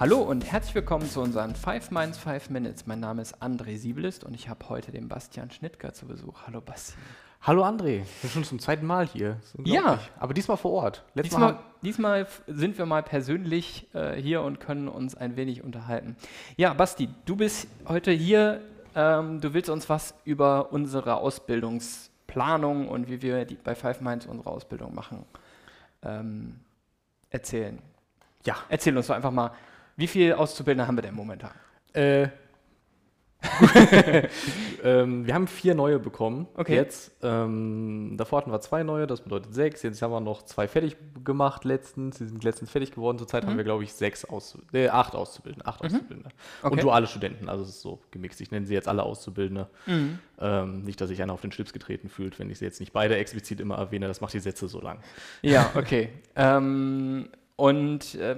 Hallo und herzlich willkommen zu unseren 5 Minds 5 Minutes. Mein Name ist André Siebelist und ich habe heute den Bastian Schnittger zu Besuch. Hallo Bastian. Hallo André, wir sind schon zum zweiten Mal hier. Ja. Aber diesmal vor Ort. Letztes diesmal, Mal diesmal sind wir mal persönlich äh, hier und können uns ein wenig unterhalten. Ja, Basti, du bist heute hier. Ähm, du willst uns was über unsere Ausbildungsplanung und wie wir bei Five Minds unsere Ausbildung machen ähm, erzählen. Ja. Erzähl uns doch einfach mal, wie viele Auszubildende haben wir denn momentan? Äh, ähm, wir haben vier neue bekommen. Okay. Jetzt. Ähm, davor hatten wir zwei neue, das bedeutet sechs. Jetzt haben wir noch zwei fertig gemacht letztens. Sie sind letztens fertig geworden. Zurzeit mhm. haben wir, glaube ich, sechs Auszu äh, acht Auszubildende. Acht mhm. Auszubildende. Okay. Und duale Studenten. Also es ist so gemixt. Ich nenne sie jetzt alle Auszubildende. Mhm. Ähm, nicht, dass sich einer auf den Schlips getreten fühlt, wenn ich sie jetzt nicht beide explizit immer erwähne. Das macht die Sätze so lang. Ja, okay. Ähm, und äh,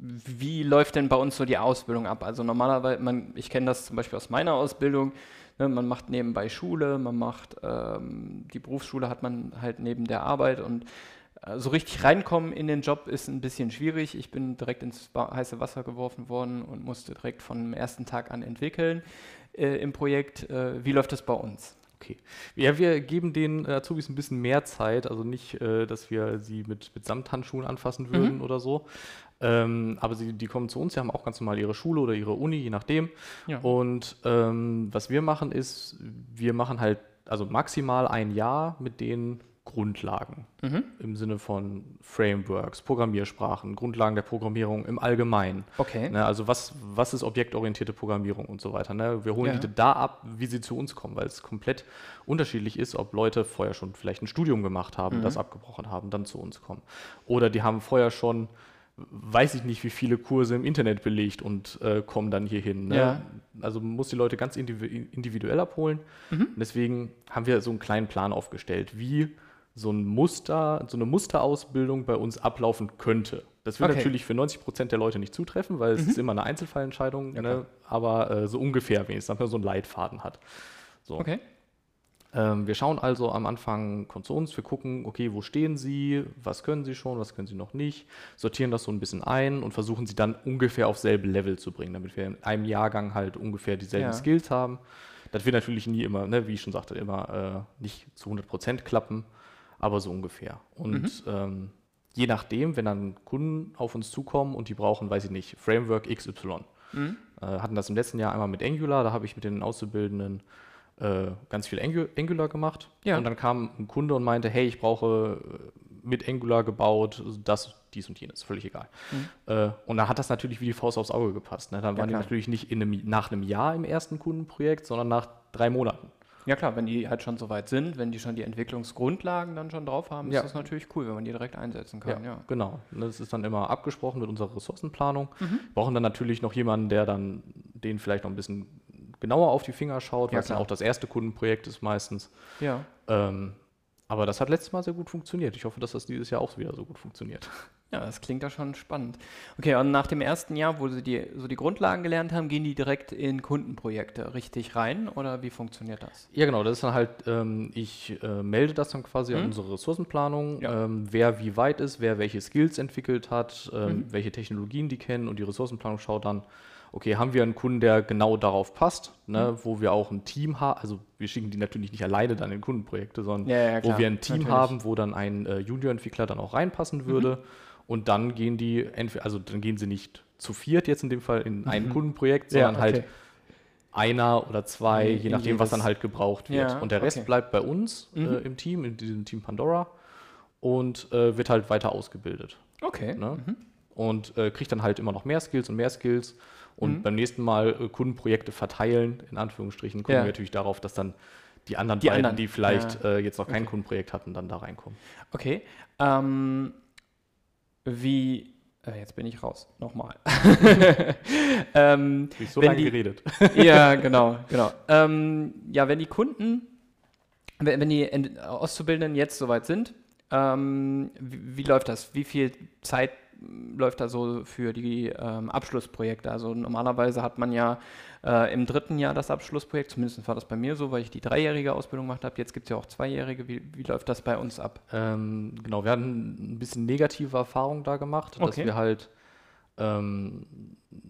wie läuft denn bei uns so die Ausbildung ab? Also normalerweise, man, ich kenne das zum Beispiel aus meiner Ausbildung, ne, man macht nebenbei Schule, man macht ähm, die Berufsschule hat man halt neben der Arbeit und äh, so richtig reinkommen in den Job ist ein bisschen schwierig. Ich bin direkt ins heiße Wasser geworfen worden und musste direkt von dem ersten Tag an entwickeln äh, im Projekt. Äh, wie läuft das bei uns? Okay. Ja, wir geben den Azubis ein bisschen mehr Zeit, also nicht, äh, dass wir sie mit, mit Samthandschuhen anfassen würden mhm. oder so. Ähm, aber sie, die kommen zu uns, sie haben auch ganz normal ihre Schule oder ihre Uni, je nachdem. Ja. Und ähm, was wir machen ist, wir machen halt also maximal ein Jahr mit denen Grundlagen mhm. im Sinne von Frameworks, Programmiersprachen, Grundlagen der Programmierung im Allgemeinen. Okay. Ne, also was, was ist objektorientierte Programmierung und so weiter. Ne? Wir holen ja. die da ab, wie sie zu uns kommen, weil es komplett unterschiedlich ist, ob Leute vorher schon vielleicht ein Studium gemacht haben, mhm. das abgebrochen haben, dann zu uns kommen. Oder die haben vorher schon weiß ich nicht, wie viele Kurse im Internet belegt und äh, kommen dann hier hin. Ne? Ja. Also man muss die Leute ganz individuell abholen. Mhm. deswegen haben wir so einen kleinen Plan aufgestellt, wie so ein Muster, so eine Musterausbildung bei uns ablaufen könnte. Das wird okay. natürlich für 90 Prozent der Leute nicht zutreffen, weil es mhm. ist immer eine Einzelfallentscheidung, ja, ne? aber äh, so ungefähr wenigstens, damit man so einen Leitfaden hat. So. Okay. Ähm, wir schauen also am Anfang kommt zu uns, wir gucken, okay, wo stehen Sie, was können Sie schon, was können Sie noch nicht, sortieren das so ein bisschen ein und versuchen sie dann ungefähr auf selbe Level zu bringen, damit wir in einem Jahrgang halt ungefähr dieselben ja. Skills haben. Das wird natürlich nie immer, ne, wie ich schon sagte, immer äh, nicht zu 100% klappen, aber so ungefähr. Und mhm. ähm, je nachdem, wenn dann Kunden auf uns zukommen und die brauchen, weiß ich nicht, Framework XY, mhm. äh, hatten das im letzten Jahr einmal mit Angular, da habe ich mit den Auszubildenden äh, ganz viel Angular gemacht. Ja. Und dann kam ein Kunde und meinte, hey, ich brauche äh, mit Angular gebaut das, dies und jenes, völlig egal. Mhm. Äh, und da hat das natürlich wie die Faust aufs Auge gepasst. Ne? Dann ja, waren klar. die natürlich nicht einem, nach einem Jahr im ersten Kundenprojekt, sondern nach drei Monaten. Ja klar, wenn die halt schon so weit sind, wenn die schon die Entwicklungsgrundlagen dann schon drauf haben, ja. ist das natürlich cool, wenn man die direkt einsetzen kann. Ja, ja. genau. Das ist dann immer abgesprochen mit unserer Ressourcenplanung. Mhm. Wir brauchen dann natürlich noch jemanden, der dann den vielleicht noch ein bisschen genauer auf die Finger schaut, weil es ja auch das erste Kundenprojekt ist meistens. Ja. Ähm, aber das hat letztes Mal sehr gut funktioniert. Ich hoffe, dass das dieses Jahr auch wieder so gut funktioniert. Ja, das klingt ja schon spannend. Okay, und nach dem ersten Jahr, wo Sie die, so die Grundlagen gelernt haben, gehen die direkt in Kundenprojekte richtig rein oder wie funktioniert das? Ja, genau, das ist dann halt, ähm, ich äh, melde das dann quasi mhm. an unsere Ressourcenplanung, ja. ähm, wer wie weit ist, wer welche Skills entwickelt hat, ähm, mhm. welche Technologien die kennen und die Ressourcenplanung schaut dann, okay, haben wir einen Kunden, der genau darauf passt, ne, mhm. wo wir auch ein Team haben, also wir schicken die natürlich nicht alleine dann in Kundenprojekte, sondern ja, ja, wo wir ein Team natürlich. haben, wo dann ein äh, Junior-Entwickler dann auch reinpassen würde. Mhm. Und dann gehen die, also dann gehen sie nicht zu viert jetzt in dem Fall in ein mhm. Kundenprojekt, sondern ja, okay. halt einer oder zwei, je nachdem, was dann halt gebraucht wird. Ja, und der Rest okay. bleibt bei uns äh, mhm. im Team, in diesem Team Pandora und äh, wird halt weiter ausgebildet. Okay. Ne? Mhm. Und äh, kriegt dann halt immer noch mehr Skills und mehr Skills und mhm. beim nächsten Mal äh, Kundenprojekte verteilen, in Anführungsstrichen, kommen ja. wir natürlich darauf, dass dann die anderen die beiden, anderen. die vielleicht äh, jetzt noch kein okay. Kundenprojekt hatten, dann da reinkommen. Okay. Ähm, wie, äh, jetzt bin ich raus, nochmal. ähm, ich so lange die, geredet. ja, genau, genau. Ähm, ja, wenn die Kunden, wenn, wenn die Auszubildenden jetzt soweit sind, ähm, wie, wie, läuft das? Wie viel Zeit läuft da so für die ähm, Abschlussprojekte? Also normalerweise hat man ja äh, im dritten Jahr das Abschlussprojekt, zumindest war das bei mir so, weil ich die dreijährige Ausbildung gemacht habe. Jetzt gibt es ja auch zweijährige. Wie, wie läuft das bei uns ab? Ähm, genau, wir hatten ein bisschen negative Erfahrungen da gemacht, dass Okay. wir halt ähm,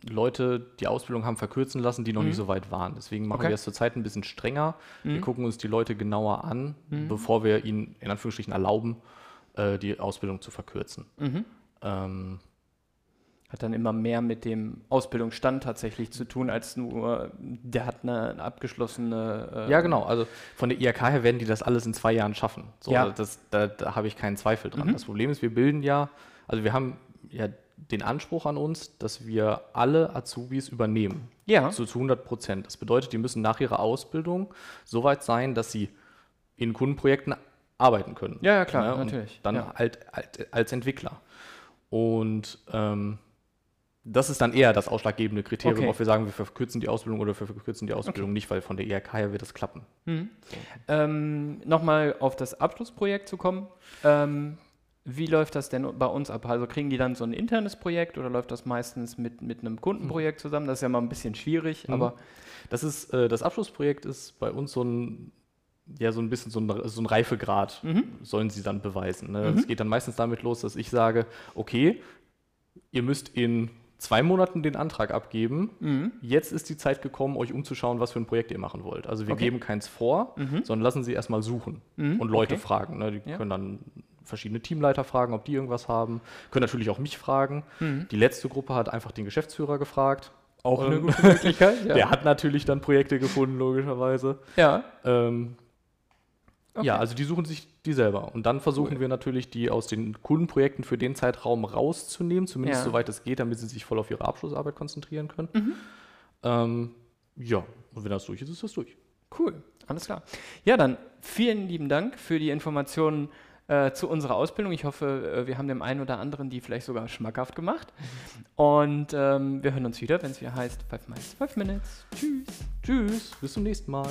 Leute die Ausbildung haben verkürzen lassen, die noch Mhm. nicht so weit waren. Deswegen machen Okay. wir es zurzeit ein bisschen strenger. Wir Mhm. gucken uns die Leute genauer an, Mhm. bevor wir ihnen in Anführungsstrichen erlauben, äh, die Ausbildung zu verkürzen. Ähm, Hat dann immer mehr mit dem Ausbildungsstand tatsächlich zu tun, als nur, der hat eine, eine abgeschlossene. äh, Ja, genau. Also von der IHK her werden die das alles in zwei Jahren schaffen. So, Ja. das, da, da habe ich keinen Zweifel dran. Mhm. Das Problem ist, wir bilden ja, also wir haben ja den Anspruch an uns, dass wir alle Azubis übernehmen. Ja. Zu, zu 100 Prozent. Das bedeutet, die müssen nach ihrer Ausbildung so weit sein, dass sie in Kundenprojekten arbeiten können. Ja, ja, klar, Ne? Natürlich. Dann ja. halt, halt als Entwickler. Und ähm, das ist dann eher das ausschlaggebende Kriterium, Okay. ob wir sagen, wir verkürzen die Ausbildung oder wir verkürzen die Ausbildung nicht, weil von der IHK her wird das klappen. Mhm. Ähm, Nochmal auf das Abschlussprojekt zu kommen. Ähm, wie läuft das denn bei uns ab? Also kriegen die dann so ein internes Projekt oder läuft das meistens mit, mit einem Kundenprojekt zusammen? Das ist ja mal ein bisschen schwierig, Mhm. aber Das ist, äh, das Abschlussprojekt ist bei uns so ein, ja, so ein bisschen so ein, so ein Reifegrad, Mhm. sollen sie dann beweisen. Ne? Mhm. Es geht dann meistens damit los, dass ich sage, okay, ihr müsst in zwei Monaten den Antrag abgeben. Mhm. Jetzt ist die Zeit gekommen, euch umzuschauen, was für ein Projekt ihr machen wollt. Also wir Okay. geben keins vor, Mhm. sondern lassen sie erstmal suchen Mhm. und Leute Okay. fragen. Ne? Die Ja. können dann verschiedene Teamleiter fragen, ob die irgendwas haben. Können natürlich auch mich fragen. Mhm. Die letzte Gruppe hat einfach den Geschäftsführer gefragt. Auch eine Ähm, gute Möglichkeit. Ja. Der hat natürlich dann Projekte gefunden, logischerweise. ja. Ähm, Okay. Ja, also die suchen sich die selber. Und dann versuchen Cool. wir natürlich, die aus den Kundenprojekten für den Zeitraum rauszunehmen, zumindest Ja. soweit es geht, damit sie sich voll auf ihre Abschlussarbeit konzentrieren können. Mhm. Ähm, ja, und wenn das durch ist, ist das durch. Cool, alles klar. Ja, dann vielen lieben Dank für die Informationen äh, zu unserer Ausbildung. Ich hoffe, äh, wir haben dem einen oder anderen die vielleicht sogar schmackhaft gemacht. Und ähm, wir hören uns wieder, wenn es wieder heißt 5 Minutes. 5 Minutes. Tschüss. Tschüss, bis zum nächsten Mal.